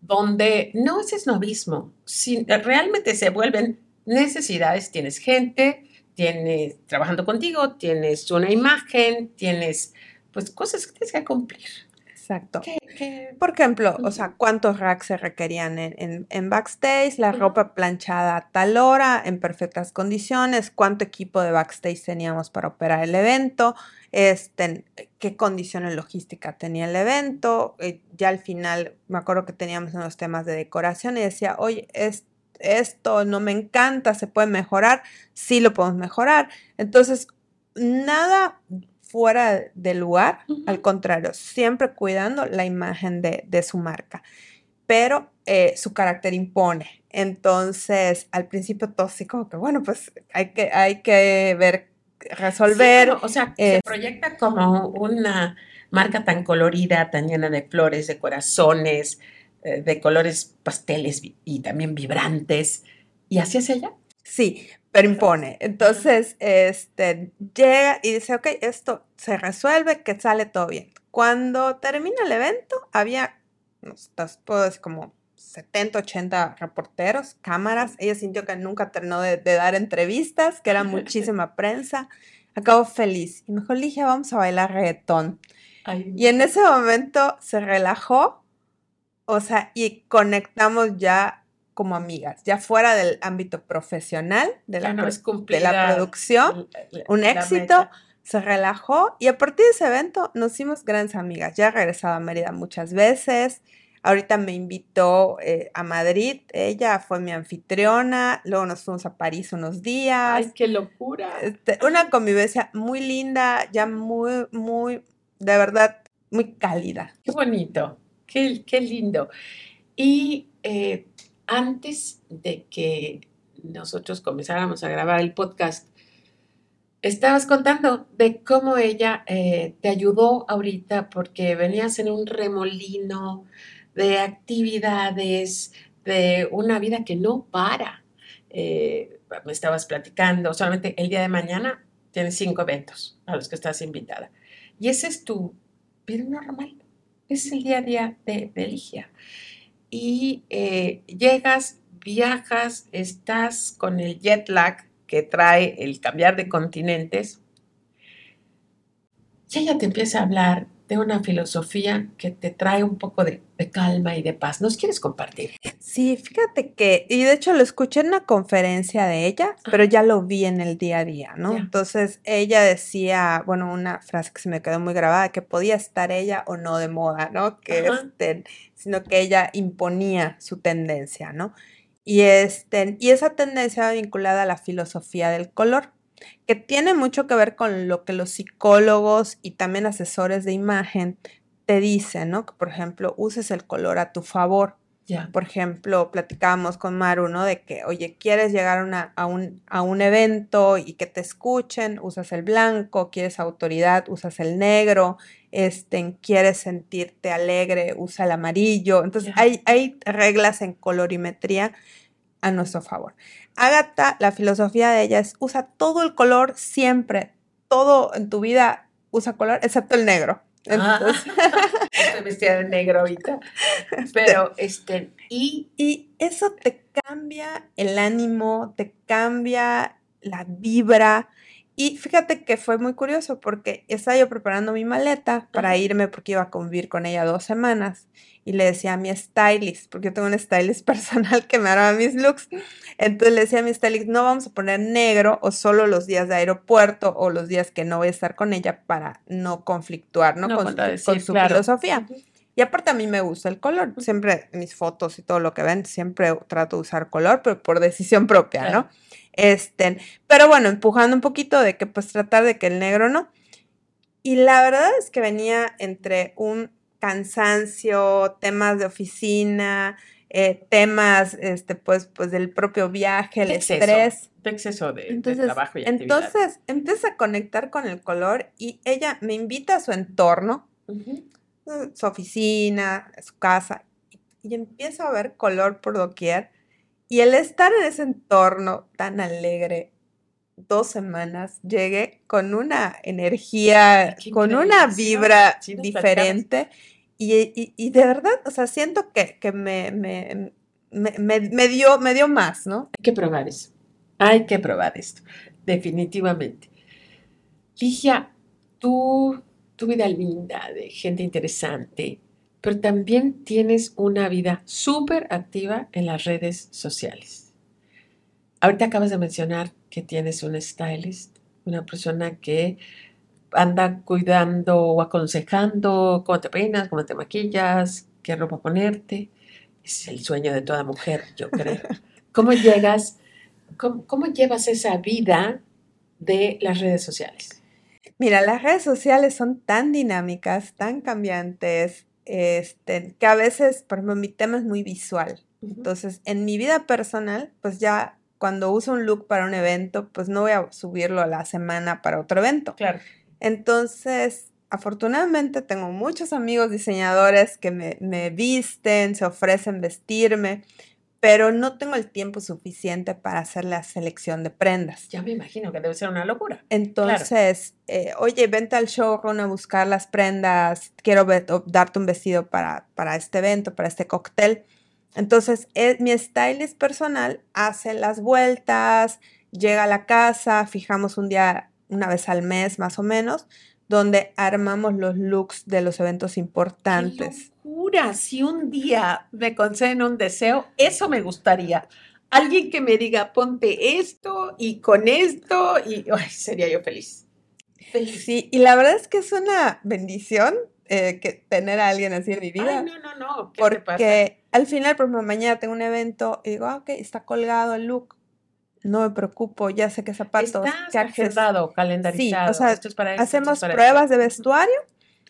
donde no es esnovismo, si, realmente se vuelven necesidades. Tienes gente, tienes trabajando contigo, tienes una imagen, tienes pues cosas que tienes que cumplir. Exacto. Por ejemplo, o sea, cuántos racks se requerían en, en- en backstage, la ropa planchada a tal hora, en perfectas condiciones, cuánto equipo de backstage teníamos para operar el evento, este, qué condiciones logísticas tenía el evento. eh, ya al final, me acuerdo que teníamos unos temas de decoración y decía, oye, es- esto no me encanta, se puede mejorar, sí lo podemos mejorar. Entonces, nada fuera de lugar, al contrario, siempre cuidando la imagen de, de su marca, pero eh, su carácter impone. Entonces, al principio como que, bueno, pues hay que, hay que ver, resolver. Sí, o sea, eh, se proyecta como una marca tan colorida, tan llena de flores, de corazones, eh, de colores pasteles y también vibrantes. ¿Y así es ella? Sí, pero impone. Entonces, este, llega y dice, ok, esto se resuelve, que sale todo bien. Cuando termina el evento, había, no decir, como 70, 80 reporteros, cámaras. Ella sintió que nunca terminó de, de dar entrevistas, que era muchísima prensa. Acabó feliz. Y me dijo, Ligia, vamos a bailar reggaetón. Y en ese momento se relajó, o sea, y conectamos ya como amigas, ya fuera del ámbito profesional, de la, no de la producción, la- un éxito, meta. se relajó y a partir de ese evento nos hicimos grandes amigas. Ya he regresado a Mérida muchas veces. Ahorita me invitó eh, a Madrid, ella fue mi anfitriona, luego nos fuimos a París unos días. Ay, qué locura. Este, una convivencia muy linda, ya muy, muy, de verdad, muy cálida. Qué bonito, qué, qué lindo. Y eh, antes de que nosotros comenzáramos a grabar el podcast, estabas contando de cómo ella eh, te ayudó ahorita porque venías en un remolino de actividades, de una vida que no para. Eh, me estabas platicando, solamente el día de mañana tienes cinco eventos a los que estás invitada. Y ese es tu vida normal es el día a día de, de Ligia. Y eh, llegas, viajas, estás con el jet lag que trae el cambiar de continentes. Y ella te empieza a hablar de una filosofía que te trae un poco de, de calma y de paz. ¿Nos quieres compartir? Sí, fíjate que, y de hecho lo escuché en una conferencia de ella, pero ya lo vi en el día a día, ¿no? Entonces ella decía, bueno, una frase que se me quedó muy grabada, que podía estar ella o no de moda, ¿no? Que Ajá. este, sino que ella imponía su tendencia, ¿no? Y, este, y esa tendencia va vinculada a la filosofía del color, que tiene mucho que ver con lo que los psicólogos y también asesores de imagen te dicen, ¿no? Que por ejemplo uses el color a tu favor. Ya. Por ejemplo, platicábamos con Maru, ¿no? De que, oye, quieres llegar a, una- a un, a un evento y que te escuchen, usas el blanco, quieres autoridad, usas el negro, este, quieres sentirte alegre, usa el amarillo. Entonces, hay, hay reglas en colorimetría a nuestro favor. Ágata, la filosofía de ella es usa todo el color siempre, todo en tu vida usa color, excepto el negro. Ah. Entonces, Estoy vestida de negro ahorita. Pero, este, y Y eso te cambia el ánimo, te cambia la vibra. Y fíjate que fue muy curioso porque estaba yo preparando mi maleta para irme porque iba a convivir con ella dos semanas. Y le decía a mi stylist, porque yo tengo un stylist personal que me arma mis looks. Entonces le decía a mi stylist, no vamos a poner negro o solo los días de aeropuerto o los días que no voy a estar con ella para no conflictuar ¿no? No con, su- contradecir, con su claro. filosofía. Y aparte a mí me gusta el color. Siempre mis fotos y todo lo que ven, siempre trato de usar color, pero por decisión propia. ¿no? Este, pero bueno, empujando un poquito de que pues tratar de que el negro no. Y la verdad es que venía entre un cansancio, temas de oficina, eh, temas este, pues, pues del propio viaje, el exceso, estrés. de exceso de, de Entonces, trabajo y actividad. entonces empieza a conectar con el color y ella me invita a su entorno, eh, su oficina, su casa, y, empiezo a ver color por doquier. Y el estar en ese entorno tan alegre, dos semanas, llegué con una energía, con una vibra diferente. Y, y- y de verdad, o sea, siento que, que me, me, me, me- dio, me dio más, ¿no? Hay que probar eso. Hay que probar esto, definitivamente. Ligia, tú tu vida linda, de gente interesante, pero también tienes una vida súper activa en las redes sociales. Ahorita acabas de mencionar que tienes un stylist, una persona que anda cuidando o aconsejando cómo te peinas, cómo te maquillas, qué ropa ponerte. Es el sueño de toda mujer, yo creo. ¿Cómo llegas, cómo, llevas esa vida de las redes sociales? Mira, las redes sociales son tan dinámicas, tan cambiantes, este, que a veces, por ejemplo, mi tema es muy visual. Entonces, en mi vida personal, pues ya cuando uso un look para un evento, pues no voy a subirlo a la semana para otro evento. Claro. Entonces, afortunadamente tengo muchos amigos diseñadores que me, visten, se ofrecen vestirme, pero no tengo el tiempo suficiente para hacer la selección de prendas. Ya me imagino que debe ser una locura. Entonces, eh, oye, vente al showroom a buscar las prendas, quiero darte un vestido para, para este evento, para este cóctel. Entonces, eh, mi stylist personal hace las vueltas, llega a la casa, fijamos un día, una vez al mes más o menos, donde armamos los looks de los eventos importantes. ¡Qué locura! Si un día me conceden un deseo, eso me gustaría. Alguien que me diga, ponte esto y con esto, y sería yo feliz. feliz. Sí, y la verdad es que es una bendición eh, que tener a alguien así en mi vida. Ay, no, no, no. ¿Qué porque al final, por ejemplo, mañana tengo un evento y digo, ah, ok, está colgado el look. No me preocupo, ya sé qué zapatos. agendado, calendarizado. Sí, o sea, hacemos pruebas de vestuario,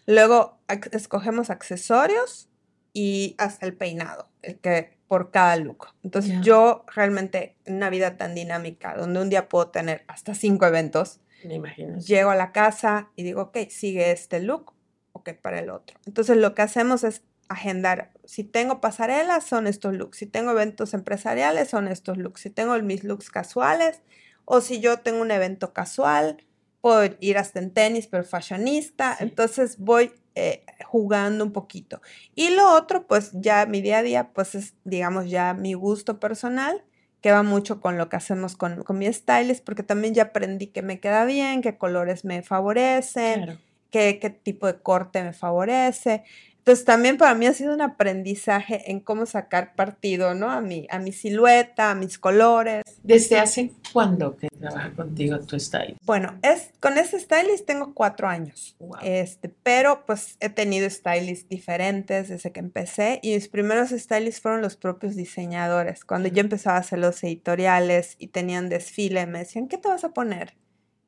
luego escogemos accesorios y hasta el peinado, el que por cada look. Entonces yo realmente en una vida tan dinámica, donde un día puedo tener hasta cinco eventos, me imagino. Llego a la casa y digo, ok, sigue este look, que para el otro. Entonces lo que hacemos es agendar. Si tengo pasarelas, son estos looks. Si tengo eventos empresariales, son estos looks. Si tengo mis looks casuales, o si yo tengo un evento casual, puedo ir hasta en tenis, pero fashionista. Entonces voy eh, jugando un poquito. Y lo otro, pues ya mi día a día, pues es, digamos, ya mi gusto personal que va mucho con lo que hacemos con, con mi stylist, porque también ya aprendí que me queda bien, qué colores me favorecen, qué, tipo de corte me favorece. Entonces también para mí ha sido un aprendizaje en cómo sacar partido, ¿no? A mi, a mi silueta, a mis colores. ¿Desde hace cuándo que trabaja contigo tu stylist? Bueno, es, con ese stylist tengo cuatro años. Este, pero pues he tenido stylists diferentes desde que empecé y mis primeros stylists fueron los propios diseñadores. Cuando yo empezaba a hacer los editoriales y tenían desfile, me decían, ¿qué te vas a poner?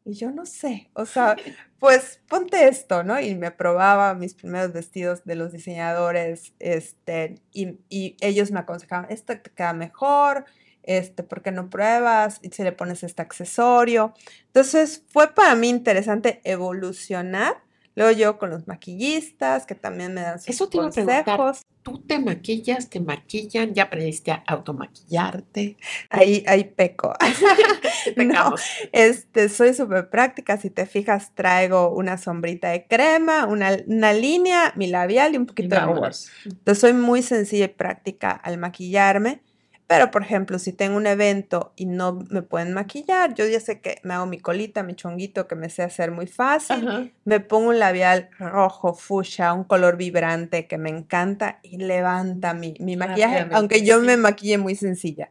Y yo no sé, o sea, pues ponte esto, ¿no? Y me probaba mis primeros vestidos de los diseñadores, este, y, y ellos me aconsejaban, esto te queda mejor, este, ¿por qué no pruebas? Y si le pones este accesorio. Entonces fue para mí interesante evolucionar Luego yo con los maquillistas que también me dan sus Eso te consejos. ¿Tú te maquillas, te maquillan? ¿Ya aprendiste a automaquillarte? Ahí, ahí peco. no, este, soy súper práctica. Si te fijas, traigo una sombrita de crema, una, una línea, mi labial y un poquito de Entonces soy muy sencilla y práctica al maquillarme. Pero, por ejemplo, si tengo un evento y no me pueden maquillar, yo ya sé que me hago mi colita, mi chonguito, que me sé hacer muy fácil. Me pongo un labial rojo, fuchsia, un color vibrante que me encanta y levanta mi, mi maquillaje, aunque yo me maquille muy sencilla.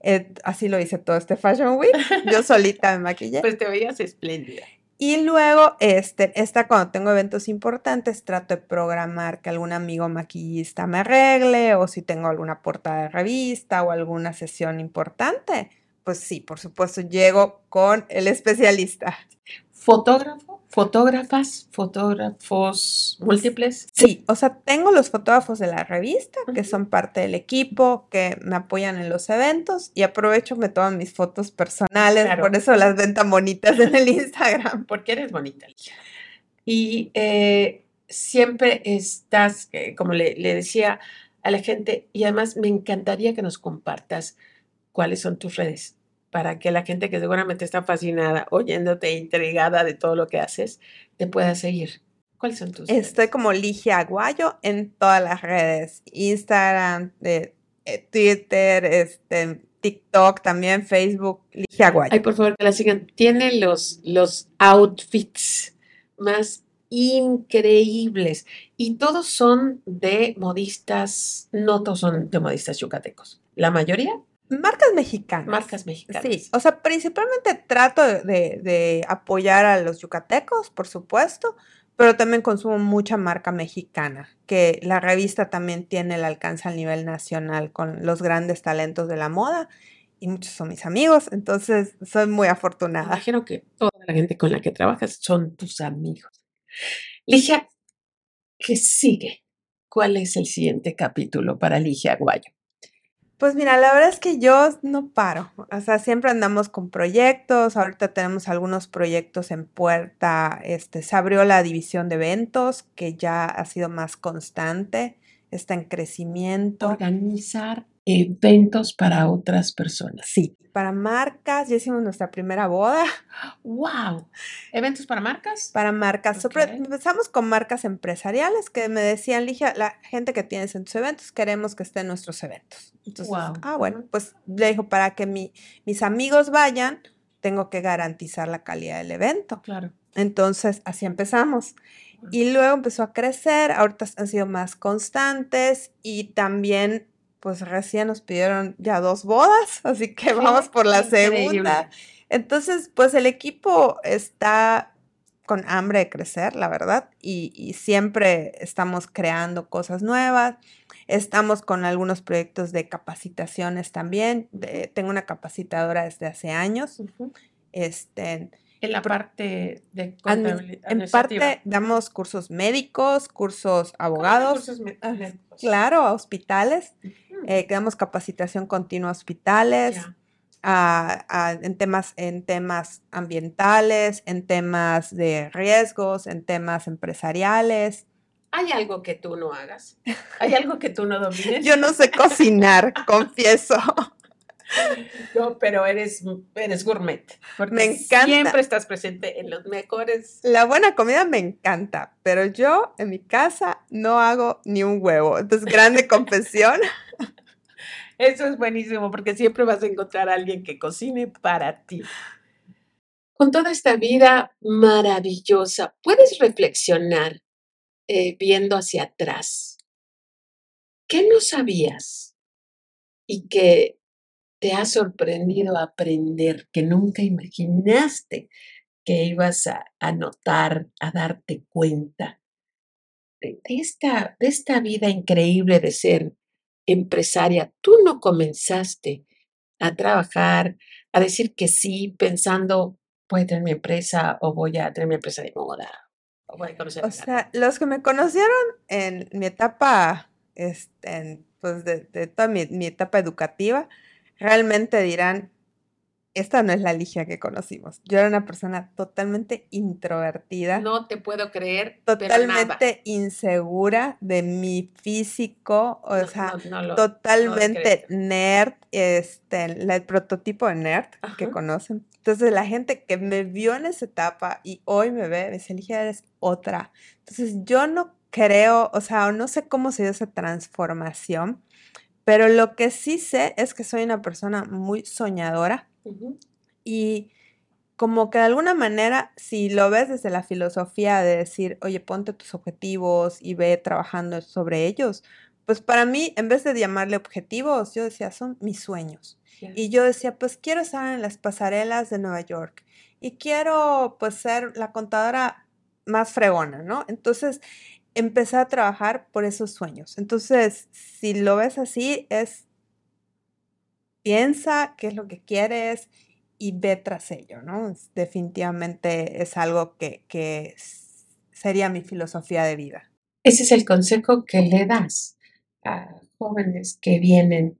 Eh, así lo hice todo este Fashion Week. Yo solita me maquillé. Pues te veías espléndida. Y luego, este, esta cuando tengo eventos importantes, trato de programar que algún amigo maquillista me arregle o si tengo alguna portada de revista o alguna sesión importante, pues sí, por supuesto, llego con el especialista. ¿Fotógrafo? ¿Fotógrafas? ¿Fotógrafos múltiples? Sí, o sea, tengo los fotógrafos de la revista, que son parte del equipo, que me apoyan en los eventos y aprovecho, me toman mis fotos personales, por eso las ven tan bonitas en el Instagram. Porque eres bonita, Y eh, siempre estás, eh, como le, le decía a la gente, y además me encantaría que nos compartas cuáles son tus redes para que la gente que seguramente está fascinada, oyéndote, intrigada de todo lo que haces, te pueda seguir. ¿Cuáles son tus? Estoy como Ligia Aguayo en todas las redes, Instagram, eh, Twitter, este, TikTok, también Facebook, Ligia Aguayo. Ay, por favor, que la sigan. Tiene los, los outfits más increíbles y todos son de modistas, no todos son de modistas yucatecos. La mayoría Marcas mexicanas. marcas mexicanas. Sí, o sea, principalmente trato de, de- apoyar a los yucatecos, por supuesto, pero también consumo mucha marca mexicana, que la revista también tiene el alcance al nivel nacional con los grandes talentos de la moda y muchos son mis amigos, entonces soy muy Me afortunada. Imagino que toda la gente con la que trabajas son tus amigos. Ligia, ¿qué sigue? ¿Cuál es el siguiente capítulo para Ligia Aguayo? Pues mira, la verdad es que yo no paro, o sea, siempre andamos con proyectos, ahorita tenemos algunos proyectos en puerta, este, se abrió la división de eventos que ya ha sido más constante, está en crecimiento. Organizar eventos para otras personas. Sí, para marcas, ya hicimos nuestra primera boda ¡Wow! ¿Eventos para marcas? para marcas. Sobre- empezamos con marcas empresariales que me decían, Ligia, la gente que tienes en tus eventos, queremos que esté en nuestros eventos. Entonces, Guau. ah, bueno, pues le dijo, para que mi- mis amigos vayan, tengo que garantizar la calidad del evento. Claro. Entonces, así empezamos. Y luego empezó a crecer, ahorita han sido más constantes y también, pues recién nos pidieron ya dos bodas, así que vamos por la increíble. segunda. Entonces, pues el equipo está con hambre de crecer, la verdad, y, y siempre estamos creando cosas nuevas. Estamos con algunos proyectos de capacitaciones también. de- tengo una capacitadora desde hace años. Este, En la parte de contabilidad. en parte damos cursos médicos, cursos abogados, ah, claro, a hospitales, eh, damos capacitación continua a hospitales, a- a- en, temas, en temas ambientales, en temas de riesgos, en temas empresariales. ¿Hay algo que tú no hagas? ¿Hay algo que tú no domines? Yo no sé cocinar, confieso. No, pero eres, eres gourmet. Porque Me encanta. Siempre estás presente en los mejores. La buena comida me encanta, pero yo en mi casa no hago ni un huevo. Entonces, grande confesión. Eso es buenísimo porque siempre vas a encontrar a alguien que cocine para ti. Con toda esta vida maravillosa, puedes reflexionar eh, viendo hacia atrás. ¿Qué no sabías y que te ha sorprendido aprender, que nunca imaginaste que ibas a, a notar, a darte cuenta de, de esta, de esta vida increíble de ser empresaria? Tú no comenzaste a trabajar, a decir que sí, pensando, voy a tener mi empresa o voy a tener mi empresa de moda. O voy a conocer O a sea, los que me conocieron en mi etapa, este, en, pues de, de toda mi, mi etapa educativa, realmente dirán, esta no es la Ligia que conocimos. Yo era una persona totalmente introvertida, No te puedo creer, pero nada. totalmente insegura de mi físico, o No, sea, no, no lo- totalmente nerd, este, el prototipo de nerd que Ajá. conocen. Entonces la gente que me vio en esa etapa y hoy me ve, me dice, Ligia, eres otra. Entonces yo no creo, o sea, no sé cómo se dio esa transformación, pero lo que sí sé es que soy una persona muy soñadora y como que de alguna manera, si lo ves desde la filosofía de decir, oye, ponte tus objetivos y ve trabajando sobre ellos, pues para mí, en vez de llamarle objetivos, yo decía, son mis sueños. Y yo decía, pues quiero estar en las pasarelas de Nueva York y quiero pues ser la contadora más fregona, ¿no? Entonces empecé a trabajar por esos sueños. Entonces, si lo ves así, es piensa qué es lo que quieres y ve tras ello, ¿no? Es- definitivamente es algo que, que sería mi filosofía de vida. Ese es el consejo que le das a jóvenes que vienen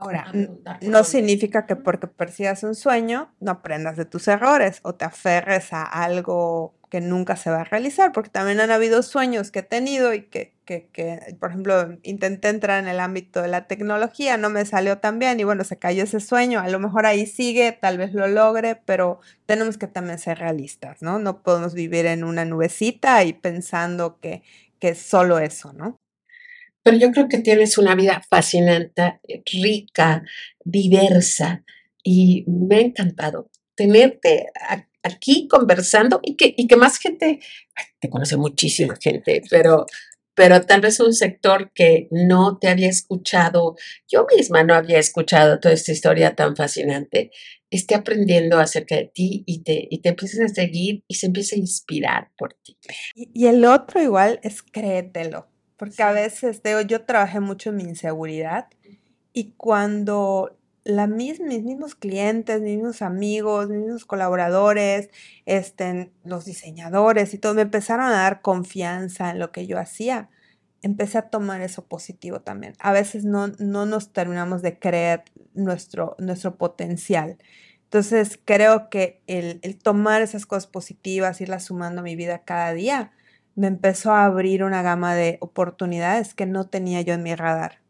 Ahora, a no significa que porque persigas un sueño no aprendas de tus errores o te aferres a algo que nunca se va a realizar, porque también han habido sueños que he tenido y que, que, que, por ejemplo, intenté entrar en el ámbito de la tecnología, no me salió tan bien y bueno, se cayó ese sueño, a lo mejor ahí sigue, tal vez lo logre, pero tenemos que también ser realistas, ¿no? No podemos vivir en una nubecita y pensando que, que es solo eso, ¿no? Pero yo creo que tienes una vida fascinante, rica, diversa y me ha encantado tenerte a- aquí conversando y que, y que más gente, te conoce muchísima gente, pero, pero tal vez un sector que no te había escuchado, yo misma no había escuchado toda esta historia tan fascinante, esté aprendiendo acerca de ti y te, y te empieces a seguir y se empiece a inspirar por ti. Y, y el otro igual es créetelo, porque a veces, digo, yo trabajé mucho en mi inseguridad y cuando mis mismos clientes, mis mismos amigos, mis mismos colaboradores, este, los diseñadores y todo, me empezaron a dar confianza en lo que yo hacía. Empecé a tomar eso positivo también. A veces no, no nos terminamos de creer nuestro, nuestro potencial. Entonces creo que el, el tomar esas cosas positivas, irlas sumando a mi vida cada día, me empezó a abrir una gama de oportunidades que no tenía yo en mi radar.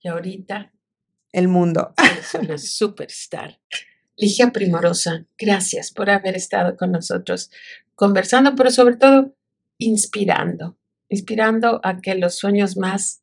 Y ahorita el mundo. Es una superstar. Ligia Primorosa, gracias por haber estado con nosotros conversando, pero sobre todo inspirando, inspirando a que los sueños más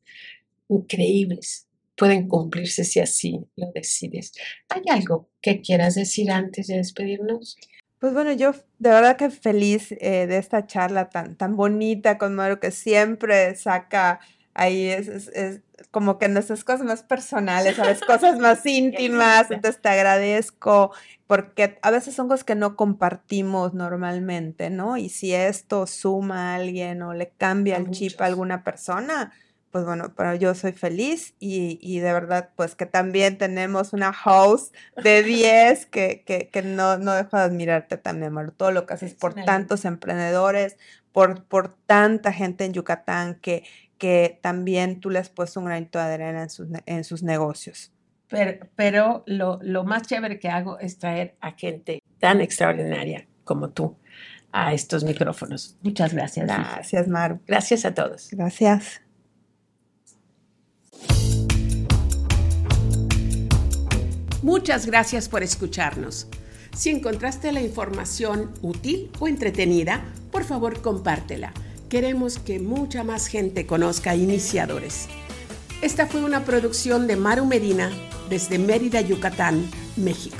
increíbles pueden cumplirse si así lo decides. ¿Hay algo que quieras decir antes de despedirnos? Pues bueno, yo de verdad que feliz eh, de esta charla tan, tan bonita con Mario que siempre saca ahí es, es, es, como que nuestras cosas más personales, ¿sabes? Cosas más íntimas, entonces te agradezco porque a veces son cosas que no compartimos normalmente, ¿no? Y si esto suma a alguien o le cambia el chip a alguna persona, pues bueno, pero yo soy feliz y, y, de verdad, pues que también tenemos una house de 10 que, que, que no, no dejo de admirarte también, Maru, todo lo que haces por tantos emprendedores, por, por tanta gente en Yucatán que, que también tú le has puesto un granito de arena en sus, en sus negocios. Pero, pero lo, lo, más chévere que hago es traer a gente tan extraordinaria como tú a estos micrófonos. Muchas gracias. Gracias, Maru. Gracias a todos. Gracias. Muchas gracias por escucharnos. Si encontraste la información útil o entretenida, por favor compártela Queremos que mucha más gente conozca Iniciadores. Esta fue una producción de Maru Medina desde Mérida, Yucatán, México.